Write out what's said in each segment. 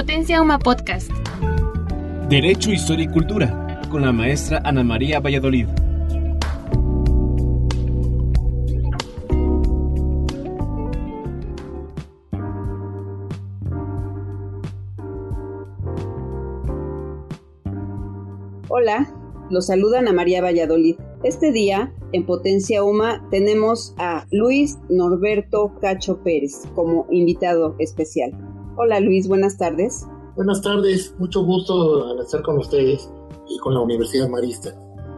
Potencia Uma Podcast. Derecho, Historia y Cultura, con la maestra Ana María Valladolid. Hola, los saluda Ana María Valladolid. Este día, en Potencia UMA, tenemos a Luis Norberto Cacho Pérez como invitado especial. Hola Luis, buenas tardes. Buenas tardes, mucho gusto al estar con ustedes y con la Universidad Marista.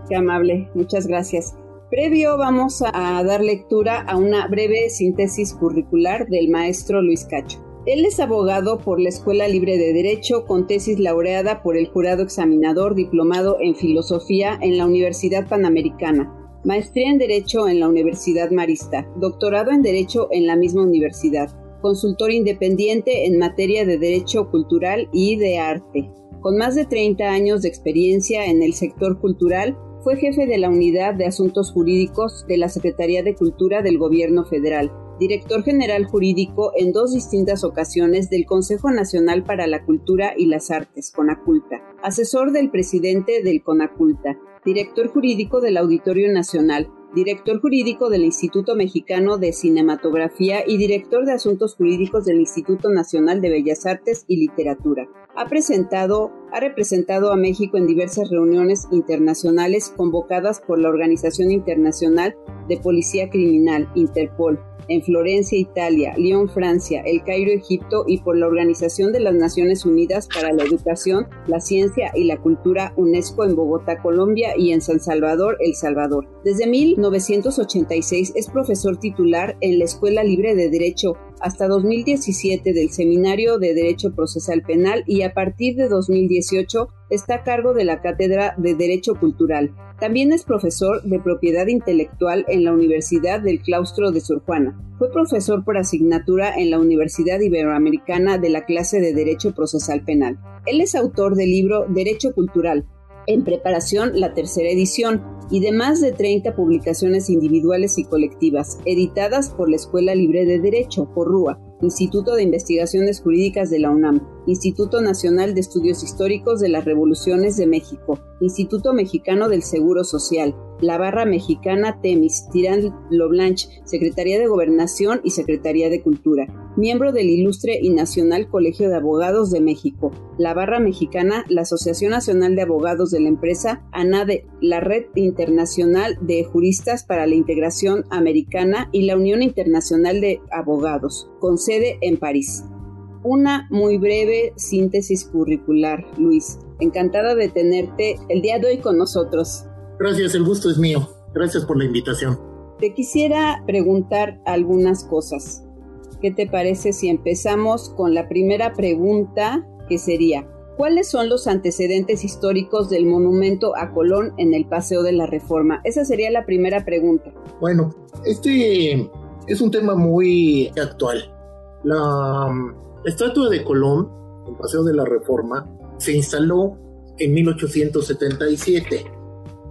Qué amable, muchas gracias. Previo vamos a dar lectura a una breve síntesis curricular del maestro Luis Cacho. Él es abogado por la Escuela Libre de Derecho con tesis laureada por el jurado examinador diplomado en Filosofía en la Universidad Panamericana, maestría en Derecho en la Universidad Marista, doctorado en Derecho en la misma universidad, consultor independiente en materia de Derecho Cultural y de Arte. Con más de 30 años de experiencia en el sector cultural, fue jefe de la Unidad de Asuntos Jurídicos de la Secretaría de Cultura del Gobierno Federal, director general jurídico en dos distintas ocasiones del Consejo Nacional para la Cultura y las Artes, CONACULTA, asesor del presidente del CONACULTA, director jurídico del Auditorio Nacional, director jurídico del Instituto Mexicano de Cinematografía y director de Asuntos Jurídicos del Instituto Nacional de Bellas Artes y Literatura. Ha presentado, ha representado a México en diversas reuniones internacionales convocadas por la Organización Internacional de Policía Criminal, Interpol, en Florencia, Italia, Lyon, Francia, El Cairo, Egipto y por la Organización de las Naciones Unidas para la Educación, la Ciencia y la Cultura UNESCO en Bogotá, Colombia y en San Salvador, El Salvador. Desde 1986 es profesor titular en la Escuela Libre de Derecho hasta 2017 del Seminario de Derecho Procesal Penal y a partir de 2018 está a cargo de la Cátedra de Derecho Cultural. También es profesor de propiedad intelectual en la Universidad del Claustro de Sor Juana. Fue profesor por asignatura en la Universidad Iberoamericana de la clase de Derecho Procesal Penal. Él es autor del libro Derecho Cultural, en preparación la tercera edición y de más de 30 publicaciones individuales y colectivas, editadas por la Escuela Libre de Derecho, por Instituto de Investigaciones Jurídicas de la UNAM, Instituto Nacional de Estudios Históricos de las Revoluciones de México, Instituto Mexicano del Seguro Social, la Barra Mexicana Temis, Tirán Loblanche, Secretaría de Gobernación y Secretaría de Cultura, miembro del Ilustre y Nacional Colegio de Abogados de México, la Barra Mexicana, la Asociación Nacional de Abogados de la empresa ANADE, la Red Internacional de Juristas para la Integración Americana y la Unión Internacional de Abogados, con sede en París. Una muy breve síntesis curricular, Luis. Encantada de tenerte el día de hoy con nosotros. Gracias, el gusto es mío. Gracias por la invitación. Te quisiera preguntar algunas cosas. ¿Qué te parece si empezamos con la primera pregunta que sería, ¿cuáles son los antecedentes históricos del monumento a Colón en el Paseo de la Reforma? Esa sería la primera pregunta. Bueno, este es un tema muy actual. La um, estatua de Colón, el Paseo de la Reforma, se instaló en 1877.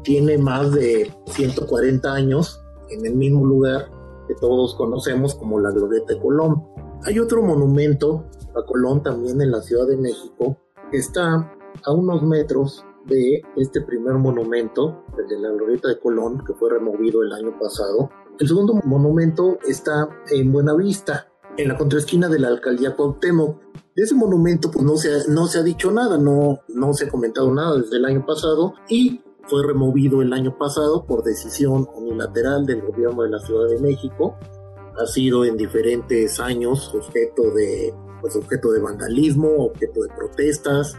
Tiene más de 140 años en el mismo lugar que todos conocemos como la Glorieta de Colón. Hay otro monumento a Colón también en la Ciudad de México que está a unos metros de este primer monumento, el de la Glorieta de Colón, que fue removido el año pasado. El segundo monumento está en Buenavista, en la contraesquina de la alcaldía Cuauhtémoc. De ese monumento pues no se ha, no se ha dicho nada, no, no se ha comentado nada desde el año pasado y fue removido el año pasado por decisión unilateral del gobierno de la Ciudad de México. Ha sido en diferentes años objeto de, pues, objeto de vandalismo, objeto de protestas,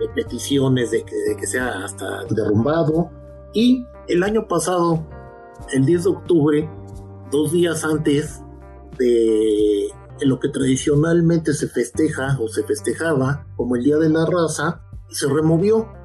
de peticiones de que, de que sea hasta derrumbado. Y el año pasado, el 10 de octubre, dos días antes de lo que tradicionalmente se festeja o se festejaba como el Día de la Raza, se removió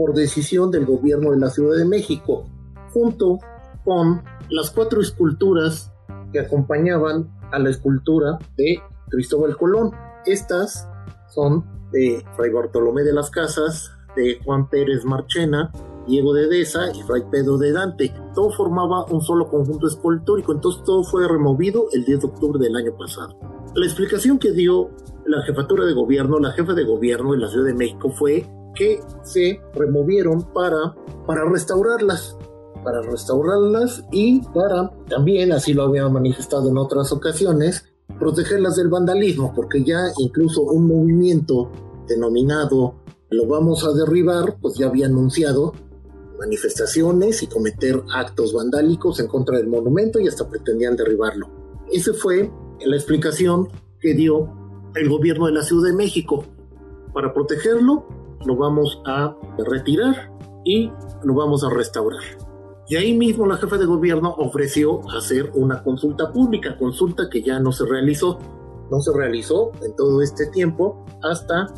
por decisión del gobierno de la Ciudad de México, junto con las cuatro esculturas que acompañaban a la escultura de Cristóbal Colón. Estas son de Fray Bartolomé de las Casas, de Juan Pérez Marchena, Diego de Deza y Fray Pedro de Dante. Todo formaba un solo conjunto escultórico, entonces todo fue removido el 10 de octubre del año pasado. La explicación que dio la jefatura de gobierno, la jefa de gobierno de la Ciudad de México fue que se removieron para, para restaurarlas, para restaurarlas y para también, así lo había manifestado en otras ocasiones, protegerlas del vandalismo, porque ya incluso un movimiento denominado lo vamos a derribar, pues ya había anunciado manifestaciones y cometer actos vandálicos en contra del monumento y hasta pretendían derribarlo. Esa fue la explicación que dio el gobierno de la Ciudad de México. Para protegerlo, lo vamos a retirar y lo vamos a restaurar. Y ahí mismo la jefa de gobierno ofreció hacer una consulta pública, consulta que ya no se realizó. No se realizó en todo este tiempo hasta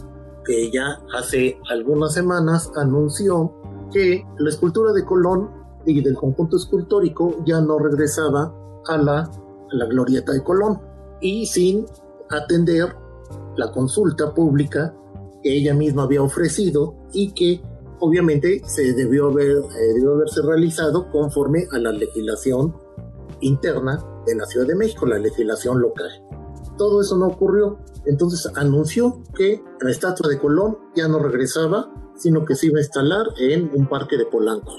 que ya hace algunas semanas anunció que la escultura de Colón y del conjunto escultórico ya no regresaba a la, a la glorieta de Colón y sin atender la consulta pública ella misma había ofrecido y que obviamente se debió, haber, eh, debió haberse realizado conforme a la legislación interna de la Ciudad de México, la legislación local. Todo eso no ocurrió, entonces anunció que la estatua de Colón ya no regresaba, sino que se iba a instalar en un parque de Polanco.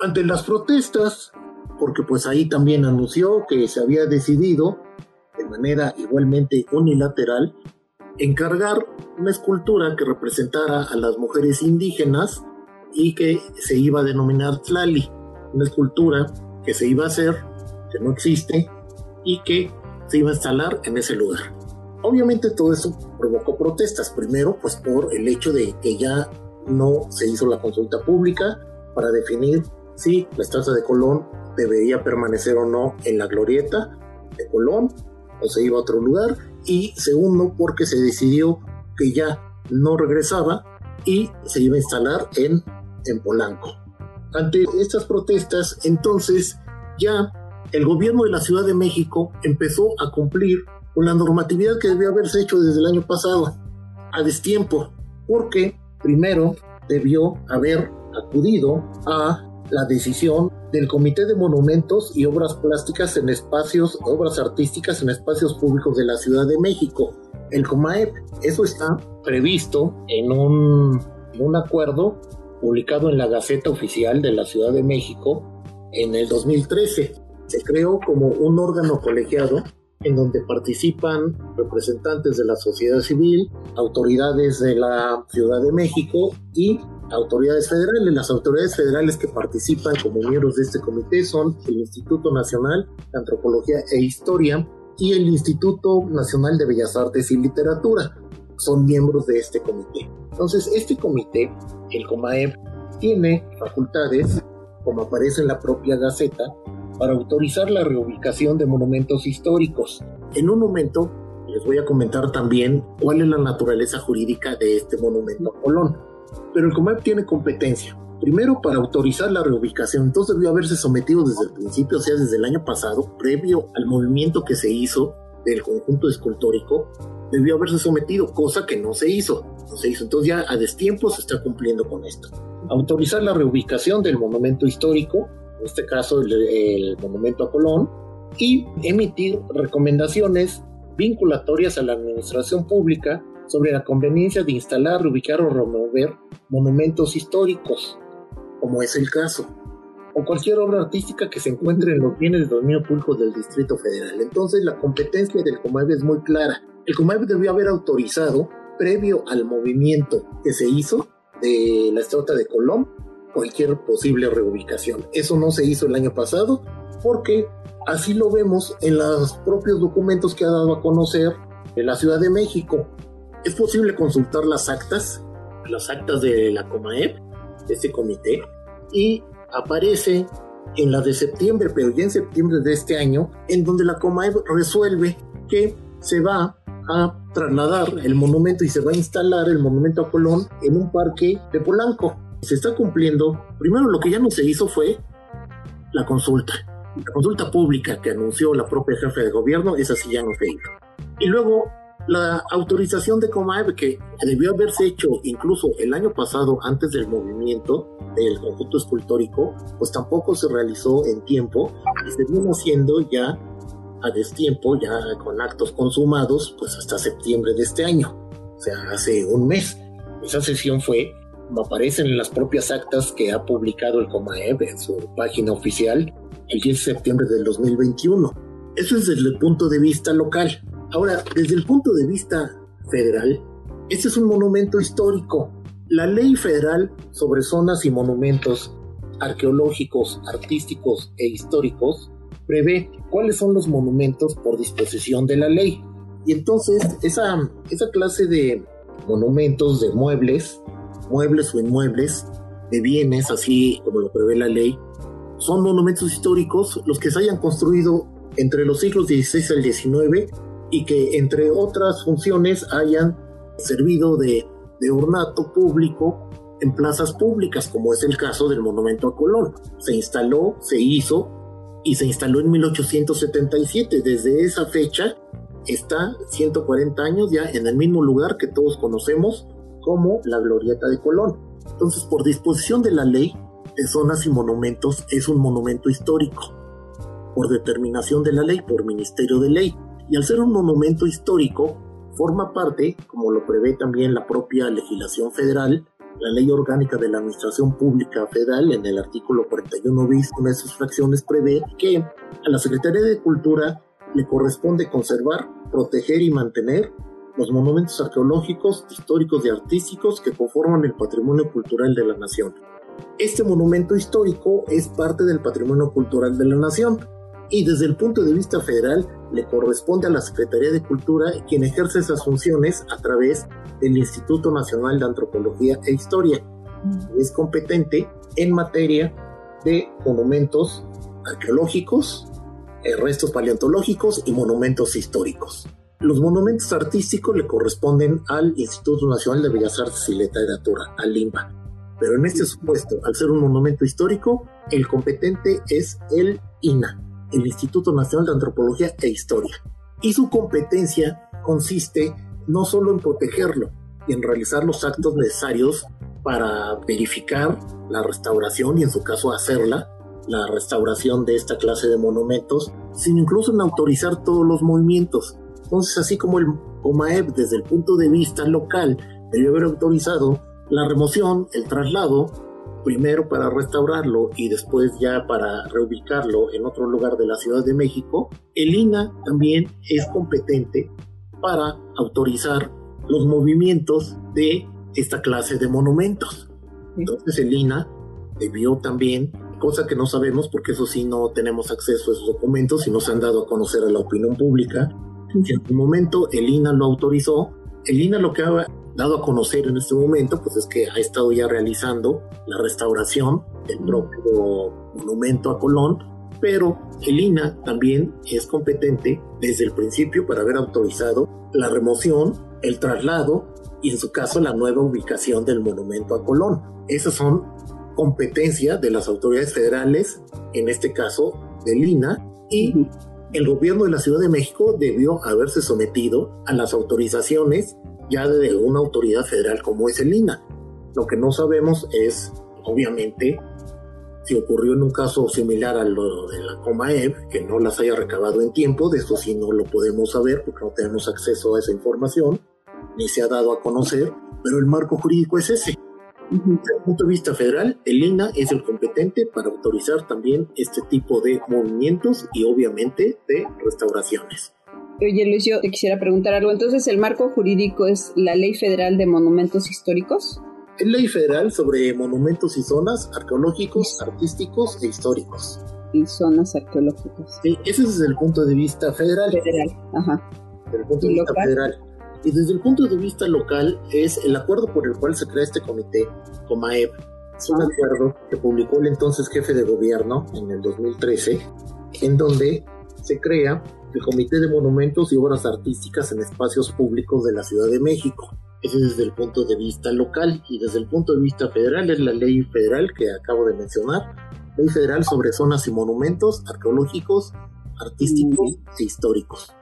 Ante las protestas, porque pues ahí también anunció que se había decidido de manera igualmente unilateral encargar una escultura que representara a las mujeres indígenas y que se iba a denominar Tlali, una escultura que se iba a hacer, que no existe y que se iba a instalar en ese lugar. Obviamente todo eso provocó protestas, primero pues por el hecho de que ya no se hizo la consulta pública para definir si la estatua de Colón debería permanecer o no en la glorieta de Colón o se iba a otro lugar y segundo porque se decidió que ya no regresaba y se iba a instalar en, en Polanco. Ante estas protestas, entonces ya el gobierno de la Ciudad de México empezó a cumplir con la normatividad que debió haberse hecho desde el año pasado, a destiempo, porque primero debió haber acudido a la decisión del Comité de Monumentos y Obras Plásticas en espacios, obras artísticas en espacios públicos de la Ciudad de México, el COMAEP. Eso está previsto en un, un acuerdo publicado en la Gaceta Oficial de la Ciudad de México en el 2013. Se creó como un órgano colegiado en donde participan representantes de la sociedad civil, autoridades de la Ciudad de México y autoridades federales. Las autoridades federales que participan como miembros de este comité son el Instituto Nacional de Antropología e Historia y el Instituto Nacional de Bellas Artes y Literatura. Son miembros de este comité. Entonces, este comité, el COMAEP, tiene facultades, como aparece en la propia Gaceta, para autorizar la reubicación de monumentos históricos. En un momento les voy a comentar también cuál es la naturaleza jurídica de este monumento a Colón. Pero el COMAP tiene competencia. Primero, para autorizar la reubicación, entonces debió haberse sometido desde el principio, o sea, desde el año pasado, previo al movimiento que se hizo del conjunto escultórico, debió haberse sometido, cosa que no se hizo. No se hizo. Entonces ya a destiempo se está cumpliendo con esto. Autorizar la reubicación del monumento histórico en este caso el, monumento a Colón, y emitir recomendaciones vinculatorias a la administración pública sobre la conveniencia de instalar, ubicar o remover monumentos históricos, como es el caso, o cualquier obra artística que se encuentre en los bienes de dominio público del Distrito Federal. Entonces la competencia del COMAEB es muy clara. El COMAEB debió haber autorizado, previo al movimiento que se hizo de la estrota de Colón, cualquier posible reubicación. Eso no se hizo el año pasado porque así lo vemos en los propios documentos que ha dado a conocer en la Ciudad de México. Es posible consultar las actas, las actas de la COMAEP, de este comité, y aparece en la de septiembre, pero ya en septiembre de este año, en donde la COMAEP resuelve que se va a trasladar el monumento y se va a instalar el monumento a Colón en un parque de Polanco se está cumpliendo. Primero lo que ya no se hizo fue la consulta. La consulta pública que anunció la propia jefe de gobierno, esa sí ya no se hizo. Y luego la autorización de Comaeb, que debió haberse hecho incluso el año pasado, antes del movimiento del conjunto escultórico, pues tampoco se realizó en tiempo y se vino haciendo ya a destiempo, ya con actos consumados, pues hasta septiembre de este año, o sea, hace un mes. Esa sesión fue, aparecen en las propias actas que ha publicado el COMAEB en su página oficial, el 10 de septiembre del 2021. Eso es desde el punto de vista local. Ahora, desde el punto de vista federal, este es un monumento histórico. La ley federal sobre zonas y monumentos arqueológicos, artísticos e históricos prevé cuáles son los monumentos por disposición de la ley. Y entonces esa, esa clase de monumentos, de muebles, muebles o inmuebles, de bienes, así como lo prevé la ley, son monumentos históricos los que se hayan construido entre los siglos XVI al XIX y que entre otras funciones hayan servido de, de ornato público en plazas públicas, como es el caso del Monumento a Colón. Se instaló, se hizo y se instaló en 1877. Desde esa fecha está 140 años ya en el mismo lugar que todos conocemos como la Glorieta de Colón. Entonces, por disposición de la ley de zonas y monumentos, es un monumento histórico. Por determinación de la ley, por Ministerio de Ley. Y al ser un monumento histórico, forma parte, como lo prevé también la propia legislación federal, la Ley Orgánica de la Administración Pública Federal, en el artículo 41 bis, una de sus fracciones, prevé que a la Secretaría de Cultura le corresponde conservar, proteger y mantener los monumentos arqueológicos, históricos y artísticos que conforman el patrimonio cultural de la nación. Este monumento histórico es parte del patrimonio cultural de la nación y desde el punto de vista federal le corresponde a la Secretaría de Cultura quien ejerce esas funciones a través del Instituto Nacional de Antropología e Historia. Es competente en materia de monumentos arqueológicos, eh, restos paleontológicos y monumentos históricos. Los monumentos artísticos le corresponden al Instituto Nacional de Bellas Artes y Literatura, al LIMBA. Pero en este supuesto, al ser un monumento histórico, el competente es el INA, el Instituto Nacional de Antropología e Historia. Y su competencia consiste no solo en protegerlo y en realizar los actos necesarios para verificar la restauración y en su caso hacerla, la restauración de esta clase de monumentos, sino incluso en autorizar todos los movimientos. Entonces, así como el OMAEP desde el punto de vista local debió haber autorizado la remoción, el traslado, primero para restaurarlo y después ya para reubicarlo en otro lugar de la Ciudad de México, el INA también es competente para autorizar los movimientos de esta clase de monumentos. Entonces el INA debió también, cosa que no sabemos porque eso sí no tenemos acceso a esos documentos y no se han dado a conocer a la opinión pública, en algún momento el INA lo autorizó. El INA lo que ha dado a conocer en este momento, pues es que ha estado ya realizando la restauración del propio monumento a Colón, pero el INA también es competente desde el principio para haber autorizado la remoción, el traslado y en su caso la nueva ubicación del monumento a Colón. Esas son competencias de las autoridades federales, en este caso del INA, y el gobierno de la Ciudad de México debió haberse sometido a las autorizaciones ya de una autoridad federal como es el INA. Lo que no sabemos es, obviamente, si ocurrió en un caso similar a lo de la Comaev, que no las haya recabado en tiempo, de eso sí no lo podemos saber porque no tenemos acceso a esa información, ni se ha dado a conocer, pero el marco jurídico es ese. Desde el punto de vista federal, el INA es el competente para autorizar también este tipo de movimientos y obviamente de restauraciones. Oye Luis, yo te quisiera preguntar algo. Entonces, ¿el marco jurídico es la Ley Federal de Monumentos Históricos? Es ley federal sobre monumentos y zonas arqueológicos, artísticos e históricos. Y zonas arqueológicas. Sí, ese es desde el punto de vista federal. Federal, ajá. Desde el punto de vista federal. Y desde el punto de vista local es el acuerdo por el cual se crea este comité, COMAEP. Es un acuerdo que publicó el entonces jefe de gobierno en el 2013, en donde se crea el Comité de Monumentos y Obras Artísticas en Espacios Públicos de la Ciudad de México. Ese es desde el punto de vista local y desde el punto de vista federal es la ley federal que acabo de mencionar, ley federal sobre zonas y monumentos arqueológicos, artísticos e históricos.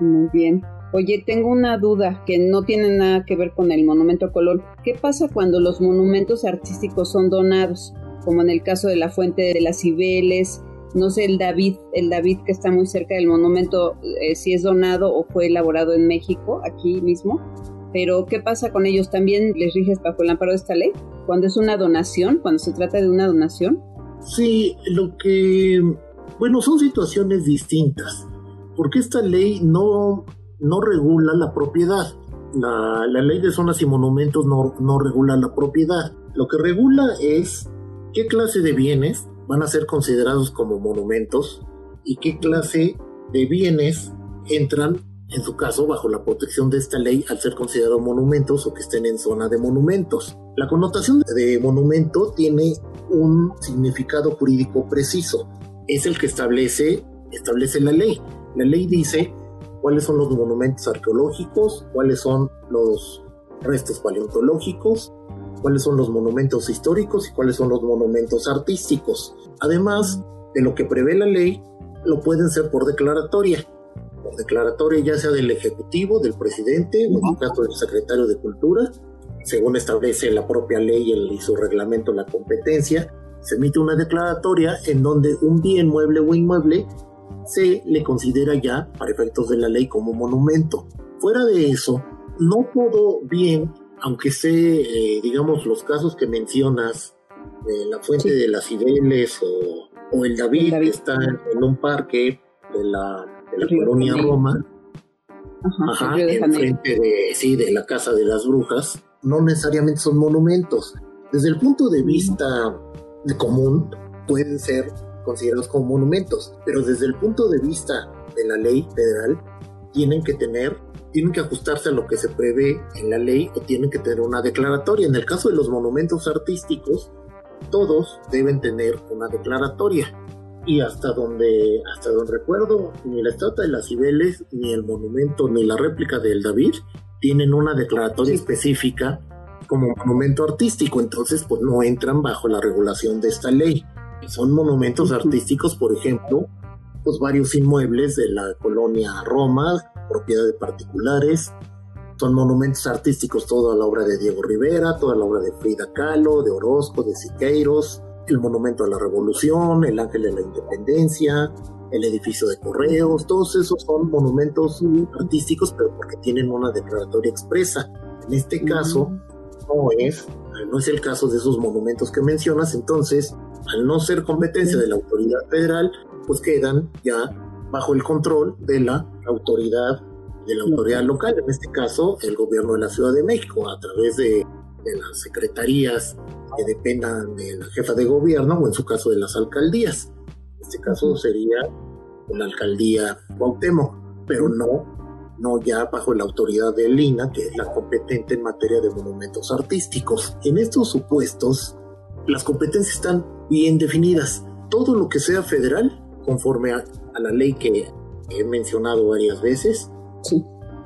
Muy bien. Oye, tengo una duda que no tiene nada que ver con el monumento Colón. ¿Qué pasa cuando los monumentos artísticos son donados? Como en el caso de la Fuente de las Cibeles, No sé el David, el David que está muy cerca del monumento, eh, si es donado o fue elaborado en México, aquí mismo. Pero ¿qué pasa con ellos? ¿También les riges bajo el amparo de esta ley? Cuando es una donación, cuando se trata de una donación. Sí, lo que, bueno, son situaciones distintas, porque esta ley no, no regula la propiedad. La, ley de zonas y monumentos no, no regula la propiedad. Lo que regula es qué clase de bienes van a ser considerados como monumentos y qué clase de bienes entran, en su caso, bajo la protección de esta ley al ser considerados monumentos o que estén en zona de monumentos. La connotación de monumento tiene un significado jurídico preciso. Es el que establece, establece la ley. La ley dice cuáles son los monumentos arqueológicos, cuáles son los restos paleontológicos, cuáles son los monumentos históricos y cuáles son los monumentos artísticos. Además de lo que prevé la ley, lo pueden ser por declaratoria. Por declaratoria ya sea del Ejecutivo, del presidente o en el caso del secretario de Cultura, según establece la propia ley y su reglamento la competencia, se emite una declaratoria en donde un bien mueble o inmueble se le considera ya, para efectos de la ley, como monumento. Fuera de eso, no todo bien aunque sé, eh, digamos, los casos que mencionas, de la fuente de las Cibeles o, el, David, que está en un parque de la, colonia Roma, ajá, enfrente de, sí, de la Casa de las Brujas, no necesariamente son monumentos. Desde el punto de vista de común, pueden ser considerados como monumentos, pero desde el punto de vista de la ley federal, tienen que tener tienen que ajustarse a lo que se prevé en la ley o tienen que tener una declaratoria. En el caso de los monumentos artísticos, todos deben tener una declaratoria. Y hasta donde, hasta donde recuerdo, ni la estatua de las Cibeles, ni el monumento, ni la réplica del David tienen una declaratoria específica como monumento artístico, entonces pues no entran bajo la regulación de esta ley. Son monumentos artísticos, por ejemplo, pues varios inmuebles de la colonia Roma, propiedad de particulares. Son monumentos artísticos toda la obra de Diego Rivera, toda la obra de Frida Kahlo, de Orozco, de Siqueiros, el Monumento a la Revolución, el Ángel de la Independencia, el edificio de correos, todos esos son monumentos artísticos, pero porque tienen una declaratoria expresa. En este caso, no es, no es el caso de esos monumentos que mencionas, entonces, al no ser competencia de la autoridad federal, pues quedan ya bajo el control de la autoridad de la autoridad local, en este caso el gobierno de la Ciudad de México, a través de, las secretarías que dependan de la jefa de gobierno o en su caso de las alcaldías. En este caso sería la alcaldía Cuauhtémoc, pero no, no ya bajo la autoridad de Lina, que es la competente en materia de monumentos artísticos. En estos supuestos, las competencias están bien definidas. Todo lo que sea federal conforme a, la ley que he mencionado varias veces. Sí.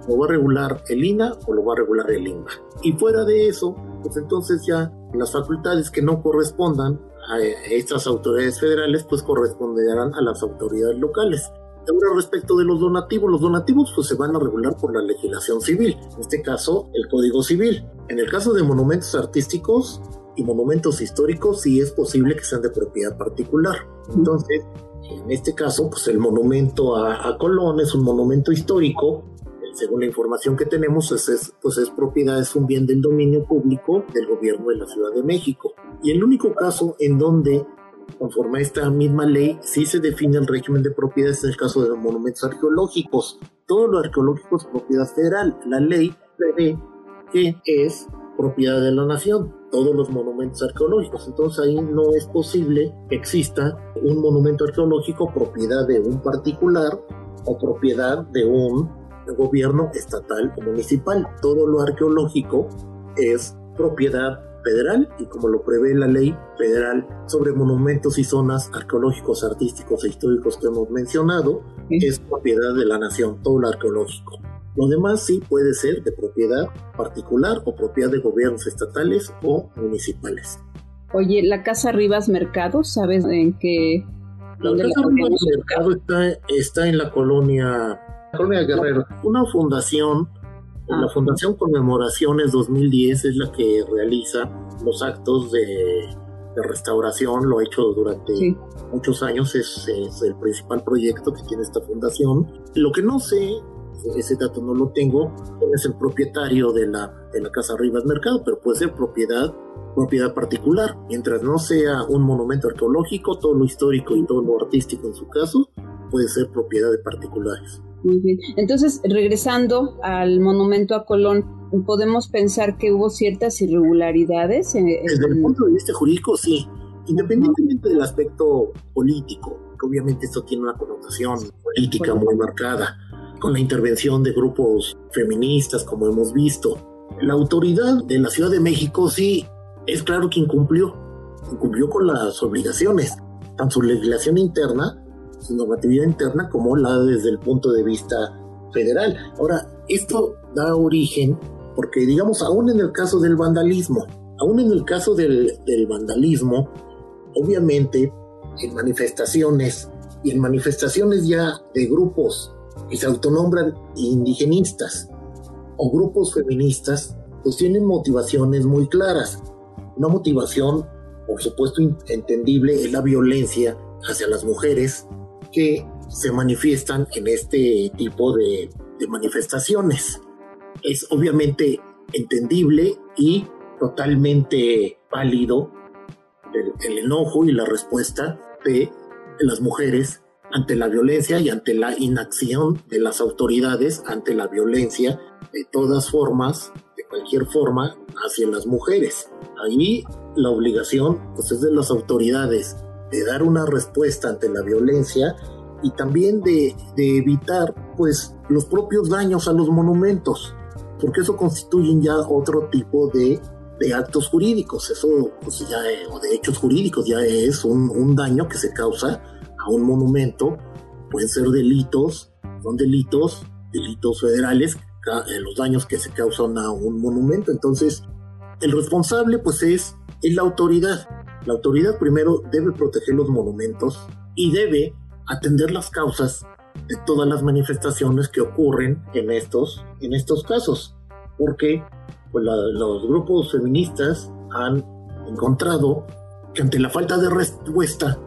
Lo va a regular el INA o lo va a regular el INBA. Y fuera de eso, pues entonces ya las facultades que no correspondan a estas autoridades federales, pues corresponderán a las autoridades locales. Ahora respecto de los donativos, los donativos pues se van a regular por la legislación civil, en este caso el Código Civil. En el caso de monumentos artísticos y monumentos históricos sí es posible que sean de propiedad particular. Entonces, en este caso, pues el monumento a, Colón es un monumento histórico. Según la información que tenemos, es, pues es propiedad, es un bien del dominio público del gobierno de la Ciudad de México. Y el único caso en donde, conforme a esta misma ley, sí se define el régimen de propiedad es el caso de los monumentos arqueológicos. Todo lo arqueológico es propiedad federal. La ley prevé que es propiedad de la nación todos los monumentos arqueológicos. Entonces ahí no es posible que exista un monumento arqueológico propiedad de un particular o propiedad de un gobierno estatal o municipal. Todo lo arqueológico es propiedad federal y como lo prevé la ley federal sobre monumentos y zonas arqueológicos, artísticos e históricos que hemos mencionado, es propiedad de la nación, todo lo arqueológico. Lo demás sí puede ser de propiedad particular o propiedad de gobiernos estatales o municipales. Oye, la Casa Rivas Mercado, ¿sabes en qué? La Casa Rivas Mercado está, en la colonia, colonia Guerrero. Una fundación, la ah. Fundación Conmemoraciones 2010 es la que realiza los actos de de restauración, lo ha hecho durante muchos años, es, el principal proyecto que tiene esta fundación. Lo que no sé, ese dato no lo tengo, es el propietario de la, de la Casa Rivas Mercado, pero puede ser propiedad propiedad particular. Mientras no sea un monumento arqueológico, todo lo histórico y todo lo artístico en su caso puede ser propiedad de particulares. Muy bien. Entonces, regresando al monumento a Colón, podemos pensar que hubo ciertas irregularidades. Desde el punto de vista jurídico, sí. Independientemente del aspecto político, que obviamente esto tiene una connotación política muy marcada, con la intervención de grupos feministas, como hemos visto. La autoridad de la Ciudad de México sí es claro que incumplió, incumplió con las obligaciones, tanto su legislación interna, normatividad interna, como la desde el punto de vista federal. Ahora, esto da origen, porque digamos, aún en el caso del vandalismo, aún en el caso del, del vandalismo, obviamente en manifestaciones, y en manifestaciones ya de grupos que se autonombran indigenistas o grupos feministas, pues tienen motivaciones muy claras. Una motivación, por supuesto, entendible es la violencia hacia las mujeres que se manifiestan en este tipo de, manifestaciones. Es obviamente entendible y totalmente válido el, enojo y la respuesta de las mujeres ante la violencia y ante la inacción de las autoridades ante la violencia de todas formas, de cualquier forma, hacia las mujeres. Ahí la obligación pues, es de las autoridades de dar una respuesta ante la violencia y también de, evitar pues los propios daños a los monumentos, porque eso constituye ya otro tipo de, actos jurídicos, eso pues ya, o de hechos jurídicos, ya es un, un daño que se causa a un monumento, pueden ser delitos, son delitos, delitos federales, eh, los daños que se causan a un monumento, entonces el responsable pues es, es la autoridad. La autoridad primero debe proteger los monumentos y debe atender las causas de todas las manifestaciones que ocurren en estos, en estos casos. Porque pues, los grupos feministas han encontrado que ante la falta de respuesta,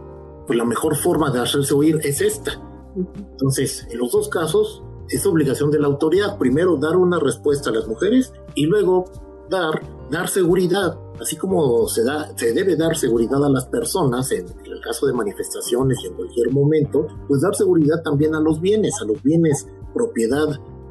pues la mejor forma de hacerse oír es esta. Entonces, en los dos casos, es obligación de la autoridad primero dar una respuesta a las mujeres y luego dar, dar seguridad, así como se, da, se debe dar seguridad a las personas en, el caso de manifestaciones y en cualquier momento, pues dar seguridad también a los bienes, a los bienes propiedad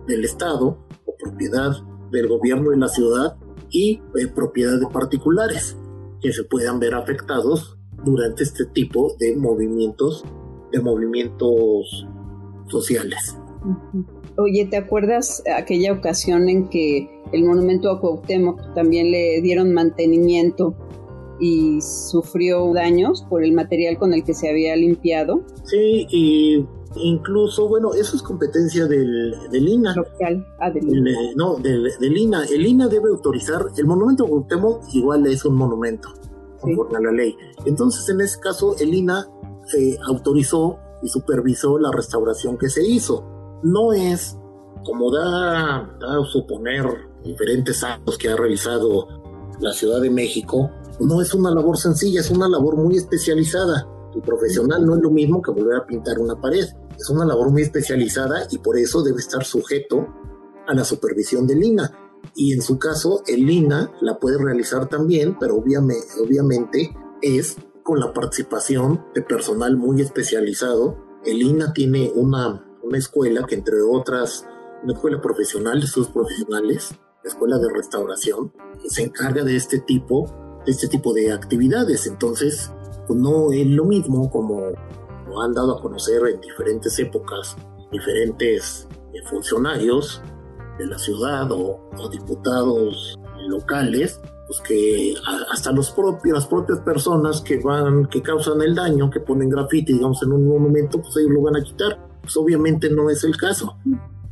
del Estado o propiedad del gobierno de la ciudad y eh, propiedad de particulares que se puedan ver afectados durante este tipo de movimientos, de movimientos sociales. Oye, ¿te acuerdas aquella ocasión en que el monumento a Cuauhtémoc también le dieron mantenimiento y sufrió daños por el material con el que se había limpiado? Sí, y incluso, bueno, eso es competencia del, del INA. Ah, del INA. no, del, INA. El INA debe autorizar, el monumento a Cuauhtémoc igual es un monumento, conforme a la ley. Entonces, en ese caso, el INA eh, autorizó y supervisó la restauración que se hizo no es, como da, a suponer diferentes actos que ha realizado la Ciudad de México, no es una labor sencilla, es una labor muy especializada. Tu profesional no es lo mismo que volver a pintar una pared. Es una labor muy especializada y por eso debe estar sujeto a la supervisión del INA. Y en su caso, el INA la puede realizar también, pero obviamente, obviamente es con la participación de personal muy especializado. El INA tiene una una escuela que entre otras, una escuela profesional de sus profesionales, la escuela de restauración, se encarga de este tipo, de este tipo de actividades. Entonces, pues no es lo mismo como lo han dado a conocer en diferentes épocas, diferentes eh, funcionarios de la ciudad o, diputados locales, pues que hasta los propios, las propias personas que van, que causan el daño, que ponen grafiti, digamos, en un monumento, pues ellos lo van a quitar pues obviamente no es el caso,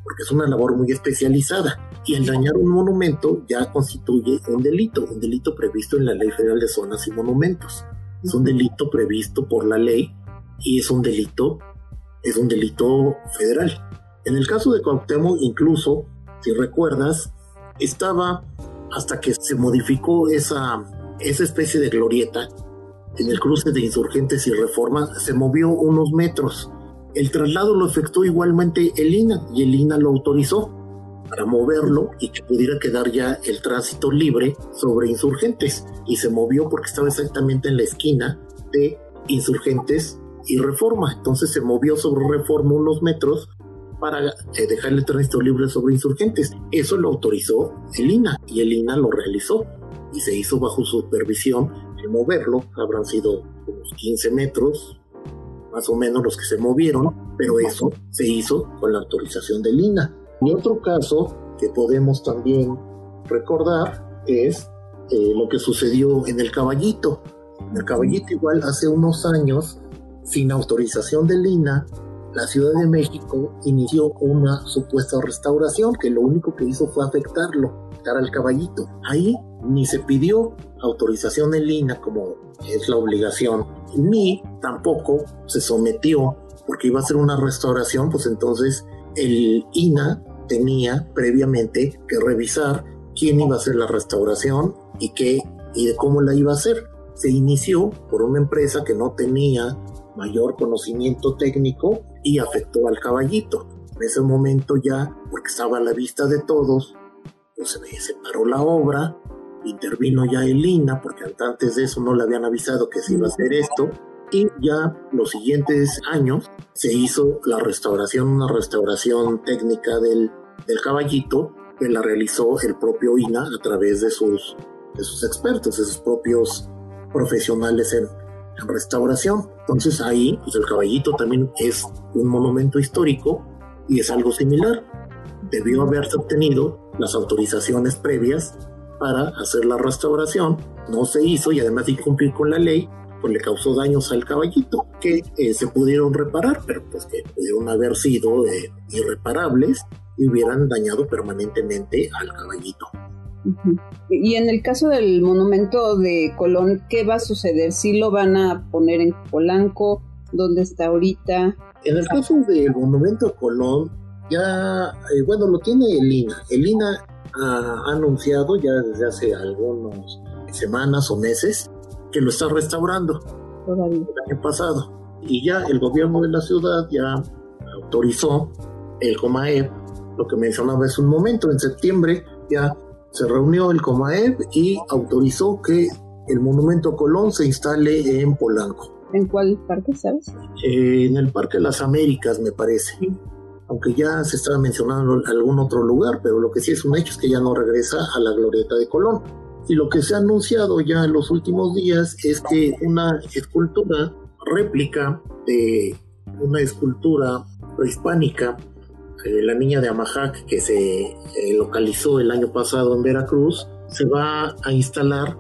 porque es una labor muy especializada. Y el dañar un monumento ya constituye un delito, un delito previsto en la Ley Federal de Zonas y Monumentos. Es un delito previsto por la ley y es un delito, es un delito federal. En el caso de Cuauhtémoc, incluso, si recuerdas, estaba hasta que se modificó esa, esa especie de glorieta en el cruce de insurgentes y reforma se movió unos metros. El traslado lo efectuó igualmente el INA y el INA lo autorizó para moverlo y que pudiera quedar ya el tránsito libre sobre insurgentes. Y se movió porque estaba exactamente en la esquina de insurgentes y reforma. Entonces se movió sobre reforma unos metros para eh, dejar el tránsito libre sobre insurgentes. Eso lo autorizó el INA y el INA lo realizó y se hizo bajo supervisión el moverlo. Habrán sido unos 15 metros, más o menos los que se movieron, pero eso se hizo con la autorización del INA. Y otro caso que podemos también recordar es eh, lo que sucedió en el caballito. En el caballito igual hace unos años, sin autorización del INA, la Ciudad de México inició una supuesta restauración que lo único que hizo fue afectarlo, afectar al caballito. Ahí ni se pidió autorización del INA como es la obligación, ni tampoco se sometió porque iba a ser una restauración, pues entonces el INA tenía previamente que revisar quién iba a hacer la restauración y qué y de cómo la iba a hacer. Se inició por una empresa que no tenía mayor conocimiento técnico y afectó al caballito. En ese momento ya, porque estaba a la vista de todos, pues se separó la obra, intervino ya el INA, porque antes de eso no le habían avisado que se iba a hacer esto, y ya los siguientes años se hizo la restauración, una restauración técnica del, del caballito, que la realizó el propio INA a través de sus, de sus expertos, de sus propios profesionales en, en restauración. Entonces ahí, pues el caballito también es un monumento histórico y es algo similar. Debió haberse obtenido las autorizaciones previas para hacer la restauración, no se hizo y además de cumplir con la ley, pues le causó daños al caballito que eh, se pudieron reparar, pero pues que pudieron haber sido eh, irreparables y hubieran dañado permanentemente al caballito. Y en el caso del monumento de Colón, ¿qué va a suceder? ¿Si lo van a poner en Polanco? ¿Dónde está ahorita? En el caso del monumento de Colón, ya, eh, bueno, lo tiene el INA. Ha anunciado ya desde hace algunas semanas o meses que lo está restaurando el año pasado. Y ya el gobierno de la ciudad ya autorizó el COMAEP, lo que mencionaba hace un momento, en septiembre ya se reunió el COMAEP y autorizó que el monumento Colón se instale en Polanco. ¿En cuál parque, sabes? Eh, en el Parque las Américas, me parece. Aunque ya se estaba mencionando algún otro lugar, pero lo que sí es un hecho es que ya no regresa a la glorieta de Colón. Y lo que se ha anunciado ya en los últimos días es que una escultura réplica de una escultura prehispánica, eh, la niña de Amajac, que se eh, localizó el año pasado en Veracruz, se va a instalar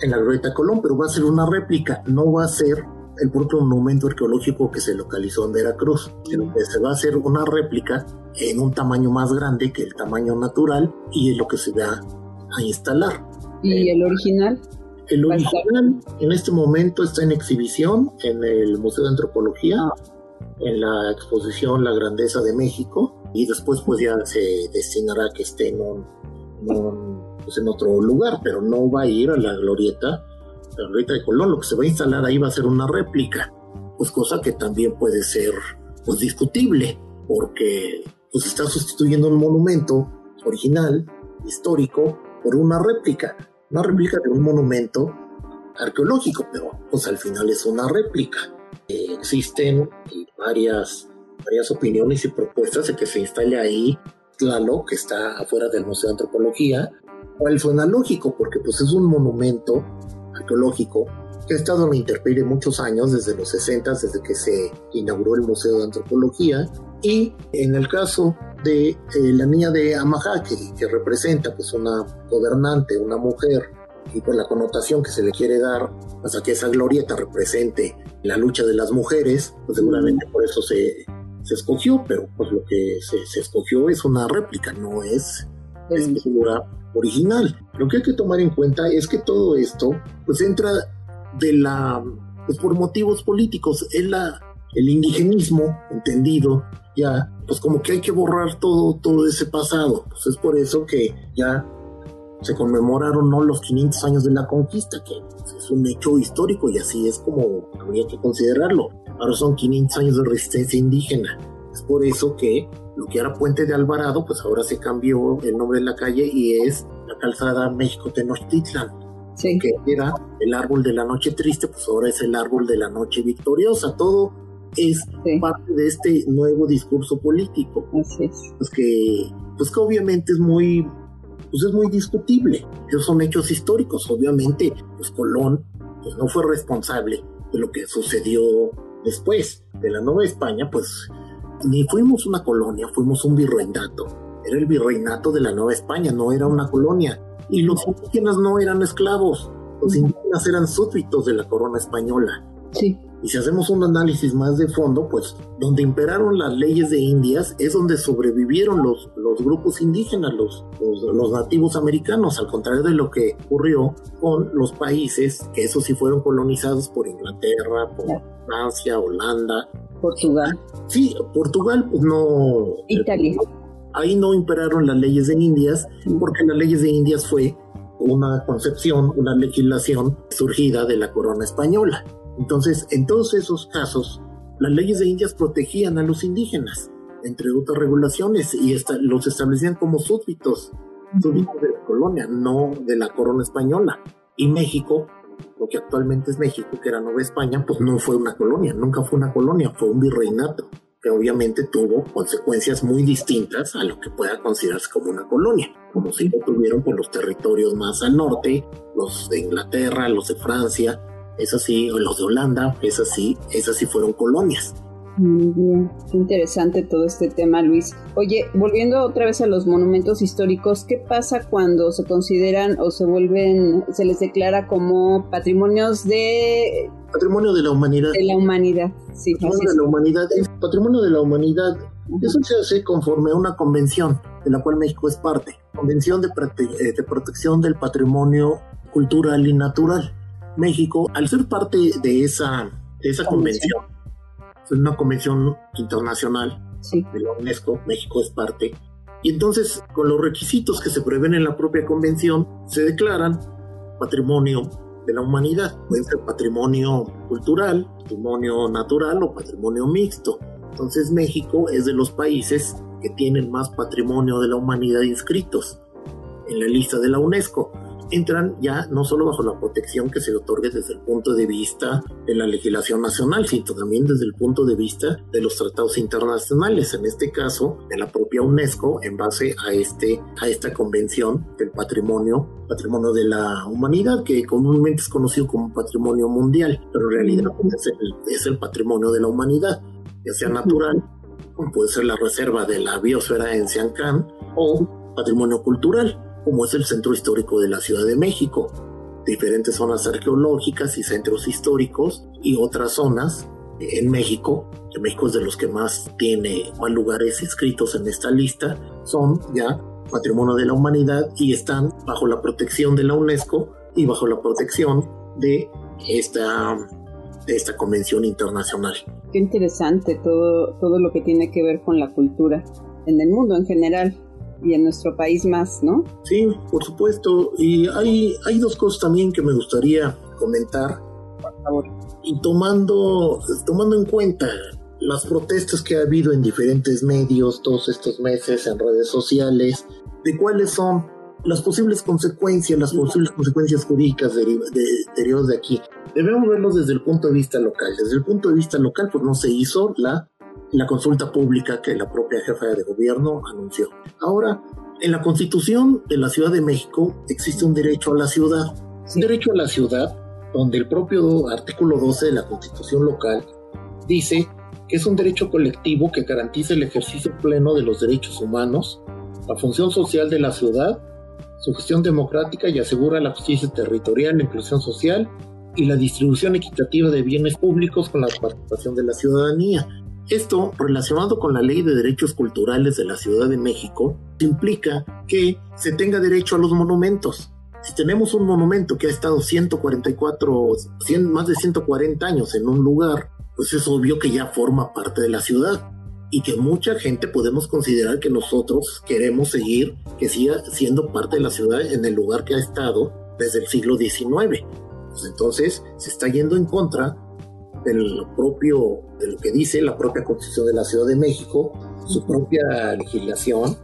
en la Glorieta Colón, pero va a ser una réplica, no va a ser el propio monumento arqueológico que se localizó en Veracruz, sino que se va a hacer una réplica en un tamaño más grande que el tamaño natural y es lo que se va a instalar. ¿Y el original? El original en este momento está en exhibición en el Museo de Antropología, ah. en la exposición La Grandeza de México, y después pues ya se destinará a que esté en, pues, en otro lugar, pero no va a ir a la glorieta, la glorieta de Colón, lo que se va a instalar ahí va a ser una réplica, pues cosa que también puede ser pues discutible, porque pues está sustituyendo un monumento original, histórico, por una réplica. Una réplica de un monumento arqueológico, pero pues al final es una réplica. Eh, existen varias, varias opiniones y propuestas de que se instale ahí Tlaloc, que está afuera del Museo de Antropología, cual suena lógico, porque pues es un monumento arqueológico que ha estado en la muchos años, desde los 60, desde que se inauguró el Museo de Antropología, y en el caso de eh, la niña de Amaha, que, representa pues una gobernante, una mujer, y por la connotación que se le quiere dar, hasta que esa glorieta represente la lucha de las mujeres, pues seguramente por eso se, se escogió, pero pues lo que se, se escogió es una réplica, no es la escultura original. Lo que hay que tomar en cuenta es que todo esto pues entra de la pues por motivos políticos, es la el indigenismo entendido ya, pues como que hay que borrar todo, todo ese pasado. Pues es por eso que ya se conmemoraron no los 500 años de la conquista, que es un hecho histórico y así es como habría que considerarlo. Ahora son 500 años de resistencia indígena. Es por eso que lo que era Puente de Alvarado, pues ahora se cambió el nombre de la calle y es la calzada México Tenochtitlan. Sí. Que era el árbol de la noche triste, pues ahora es el árbol de la noche victoriosa. Todo es parte de este nuevo discurso político. Así es. Pues que, pues que obviamente es muy, pues es muy discutible. Esos son hechos históricos. Obviamente, pues Colón pues no fue responsable de lo que sucedió después de la Nueva España, pues ni fuimos una colonia, fuimos un virreinato. Era el virreinato de la Nueva España, no era una colonia. Y los indígenas no eran esclavos, los indígenas eran súbditos de la corona española. Sí. Y si hacemos un análisis más de fondo, pues donde imperaron las leyes de Indias es donde sobrevivieron los, los grupos indígenas, los, los, nativos americanos, al contrario de lo que ocurrió con los países que esos sí fueron colonizados por Inglaterra, por Francia, Holanda. Portugal. Sí, Portugal, pues no. Italia. Ahí no imperaron las leyes de Indias, porque las leyes de Indias fue una concepción, una legislación surgida de la corona española. Entonces, en todos esos casos, las leyes de Indias protegían a los indígenas, entre otras regulaciones, y los establecían como súbditos, súbditos de la colonia, no de la corona española. Y México, lo que actualmente es México, que era Nueva España, pues no fue una colonia, nunca fue una colonia, fue un virreinato, que obviamente tuvo consecuencias muy distintas a lo que pueda considerarse como una colonia, como si lo tuvieron por los territorios más al norte, los de Inglaterra, los de Francia, es así, los de Holanda, es así, esas sí fueron colonias. Muy bien, qué interesante todo este tema, Luis. Oye, volviendo otra vez a los monumentos históricos, ¿qué pasa cuando se consideran o se vuelven, se les declara como patrimonios de... Patrimonio de la humanidad. De la humanidad, sí. Patrimonio de la humanidad, patrimonio de la humanidad. Eso se hace conforme a una convención de la cual México es parte. Convención de, eh, de protección del patrimonio cultural y natural. México, al ser parte de esa, de esa convención, es una convención internacional de la UNESCO, México es parte, y entonces con los requisitos que se prevén en la propia convención, se declaran patrimonio de la humanidad. Puede ser patrimonio cultural, patrimonio natural o patrimonio mixto. Entonces México es de los países que tienen más patrimonio de la humanidad inscritos en la lista de la UNESCO entran ya no solo bajo la protección que se otorgue desde el punto de vista de la legislación nacional, sino también desde el punto de vista de los tratados internacionales, en este caso de la propia UNESCO, en base a, este, a esta convención del patrimonio, patrimonio de la humanidad, que comúnmente es conocido como patrimonio mundial, pero en realidad es el, es el patrimonio de la humanidad, ya sea natural, como puede ser la reserva de la biosfera en Siancán, o patrimonio cultural como es el centro histórico de la Ciudad de México, diferentes zonas arqueológicas y centros históricos y otras zonas en México, que México es de los que más tiene más lugares inscritos en esta lista, son ya patrimonio de la humanidad y están bajo la protección de la UNESCO y bajo la protección de esta, de esta convención internacional. Qué interesante todo, todo lo que tiene que ver con la cultura en el mundo en general y en nuestro país más, ¿no? Sí, por supuesto. Y hay, hay dos cosas también que me gustaría comentar. Por favor. Y tomando, tomando en cuenta las protestas que ha habido en diferentes medios todos estos meses en redes sociales, de cuáles son las posibles consecuencias, las posibles consecuencias jurídicas derivadas de aquí. Debemos verlos desde el punto de vista local. Desde el punto de vista local, pues no se hizo la la consulta pública que la propia jefa de gobierno anunció. Ahora, en la constitución de la Ciudad de México existe un derecho a la ciudad. Un derecho a la ciudad donde el propio artículo 12 de la constitución local dice que es un derecho colectivo que garantiza el ejercicio pleno de los derechos humanos, la función social de la ciudad, su gestión democrática y asegura la justicia territorial, la inclusión social y la distribución equitativa de bienes públicos con la participación de la ciudadanía. Esto, relacionado con la Ley de Derechos Culturales de la Ciudad de México, implica que se tenga derecho a los monumentos. Si tenemos un monumento que ha estado 144, más de 140 años en un lugar, pues es obvio que ya forma parte de la ciudad. y que mucha gente podemos considerar que nosotros queremos seguir, que siga siendo parte de la ciudad en el lugar que ha estado desde el siglo XIX. Pues entonces se está yendo en contra del propio, de lo que dice la propia Constitución de la Ciudad de México, su propia legislación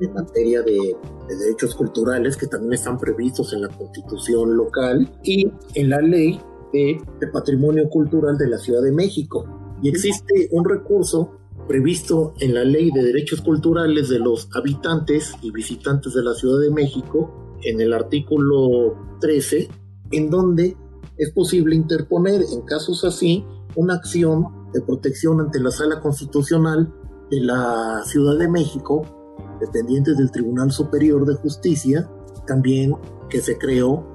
en materia de, derechos culturales que también están previstos en la Constitución local y en la ley de, de patrimonio cultural de la Ciudad de México. Y existe un recurso previsto en la Ley de Derechos Culturales de los habitantes y visitantes de la Ciudad de México, en el artículo 13, en donde es posible interponer en casos así una acción de protección ante la Sala Constitucional de la Ciudad de México, dependientes del Tribunal Superior de Justicia, también que se creó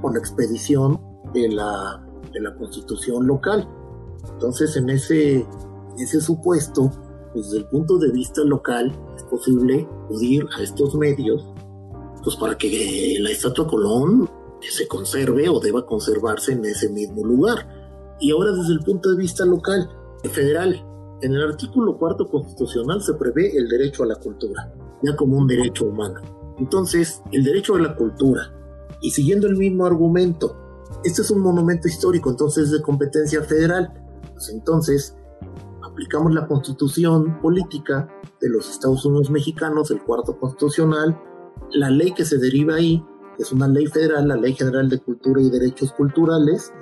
con la expedición de la, de la Constitución local. Entonces, en ese, ese supuesto, pues, desde el punto de vista local, es posible acudir a estos medios pues, para que la estatua Colón se conserve o deba conservarse en ese mismo lugar. Y ahora desde el punto de vista local, federal, en el artículo cuarto constitucional se prevé el derecho a la cultura, ya como un derecho humano. Entonces, el derecho a la cultura, y siguiendo el mismo argumento, este es un monumento histórico, entonces es de competencia federal. Pues entonces, aplicamos la constitución política de los Estados Unidos mexicanos, el cuarto constitucional, la ley que se deriva ahí, es una ley federal, la Ley General de Cultura y Derechos Culturales,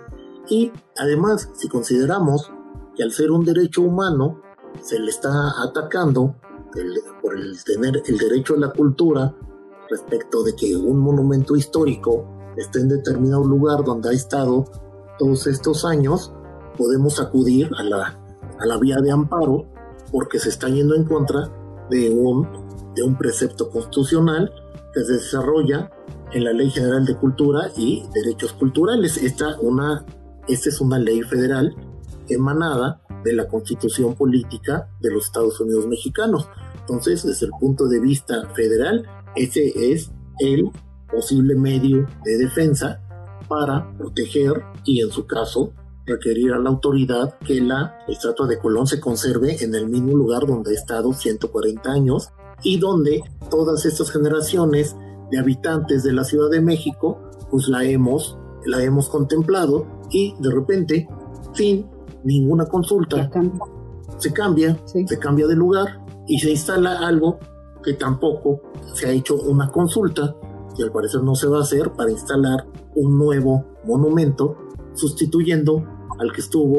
y además, si consideramos que al ser un derecho humano, se le está atacando por el tener el derecho a la cultura respecto de que un monumento histórico esté en determinado lugar donde ha estado todos estos años, podemos acudir a la, a la vía de amparo porque se está yendo en contra de un, de un precepto constitucional que se desarrolla en la Ley General de Cultura y Derechos Culturales. Esta, una, esta es una ley federal emanada de la Constitución Política de los Estados Unidos Mexicanos. Entonces, desde el punto de vista federal, ese es el posible medio de defensa para proteger y, en su caso, requerir a la autoridad que la estatua de Colón se conserve en el mismo lugar donde ha estado 140 años y donde todas estas generaciones de habitantes de la Ciudad de México, pues la hemos, la hemos contemplado y de repente, sin ninguna consulta, se cambia, se cambia de lugar y se instala algo que tampoco se ha hecho una consulta y al parecer no se va a hacer para instalar un nuevo monumento sustituyendo al que estuvo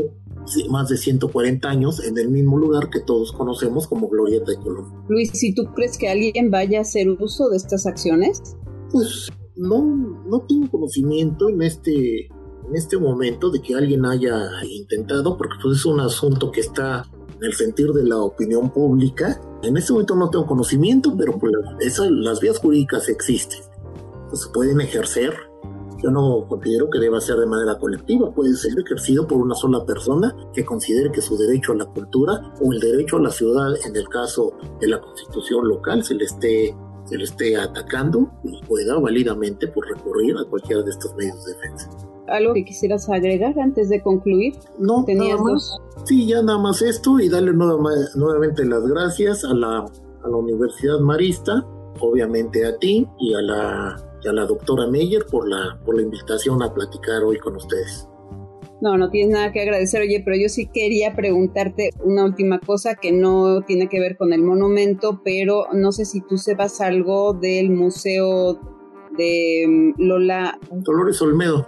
más de 140 años en el mismo lugar que todos conocemos como Glorieta de Colón. Luis, si tú crees que alguien vaya a hacer uso de estas acciones? Pues no, no tengo conocimiento en este, en este momento de que alguien haya intentado, porque pues es un asunto que está en el sentir de la opinión pública. En este momento no tengo conocimiento, pero pues esas, las vías jurídicas existen. Pues se pueden ejercer yo no considero que deba ser de manera colectiva, puede ser ejercido por una sola persona que considere que su derecho a la cultura o el derecho a la ciudad, en el caso de la constitución local, se le esté, se le esté atacando y pueda válidamente por pues, recurrir a cualquiera de estos medios de defensa. ¿Algo que quisieras agregar antes de concluir? No, ¿Tenías nada más. Sí, ya nada más esto y darle nuevamente las gracias a la, a la Universidad Marista, obviamente a ti y a la a la doctora Meyer por la, por la invitación a platicar hoy con ustedes. No, no tienes nada que agradecer, oye, pero yo sí quería preguntarte una última cosa que no tiene que ver con el monumento, pero no sé si tú sepas algo del museo de mm, Lola. Dolores Olmedo.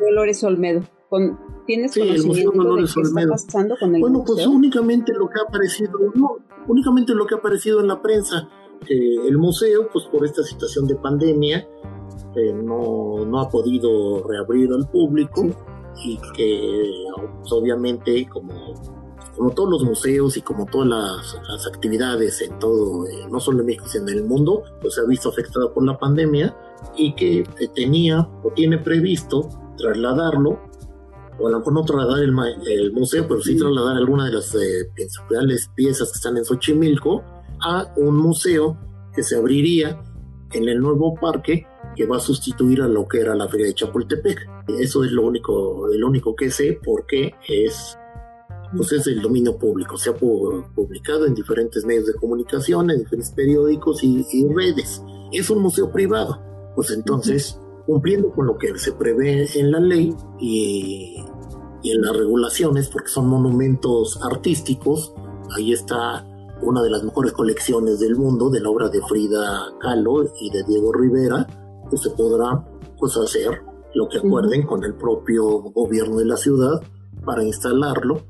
Dolores Olmedo. Con, ¿Tienes conocimiento de qué está pasando con el Bueno, pues únicamente lo que ha aparecido, no, únicamente lo que ha aparecido en la prensa el museo, pues por esta situación de pandemia, eh, no, no, ha podido reabrir al público y que pues, obviamente como, como todos los museos y como todas las, actividades en todo, eh, no solo en México, sino en el mundo, pues se ha visto afectada por la pandemia y que eh, tenía o tiene previsto trasladarlo o a lo mejor no trasladar el, el museo, pero sí trasladar alguna de las principales piezas que están en Xochimilco a un museo que se abriría en el nuevo parque que va a sustituir a lo que era la feria de Chapultepec. Eso es lo único, lo único que sé porque es pues es el dominio público, se ha publicado en diferentes medios de comunicación, en diferentes periódicos y, redes. Es un museo privado, pues entonces, cumpliendo con lo que se prevé en la ley y, y en las regulaciones, porque son monumentos artísticos, ahí está una de las mejores colecciones del mundo de la obra de Frida Kahlo y de Diego Rivera, pues se podrá pues hacer lo que acuerden con el propio gobierno de la ciudad para instalarlo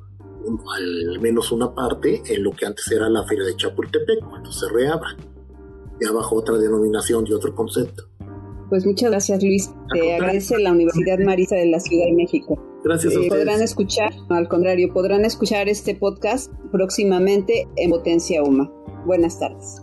al menos una parte en lo que antes era la feria de Chapultepec cuando se reabra. Ya bajo otra denominación y otro concepto. Pues muchas gracias Luis. Te agradece la Universidad Marisa de la Ciudad de México Gracias a ustedes. Podrán escuchar, al contrario, podrán escuchar este podcast próximamente en Potencia Uma. Buenas tardes.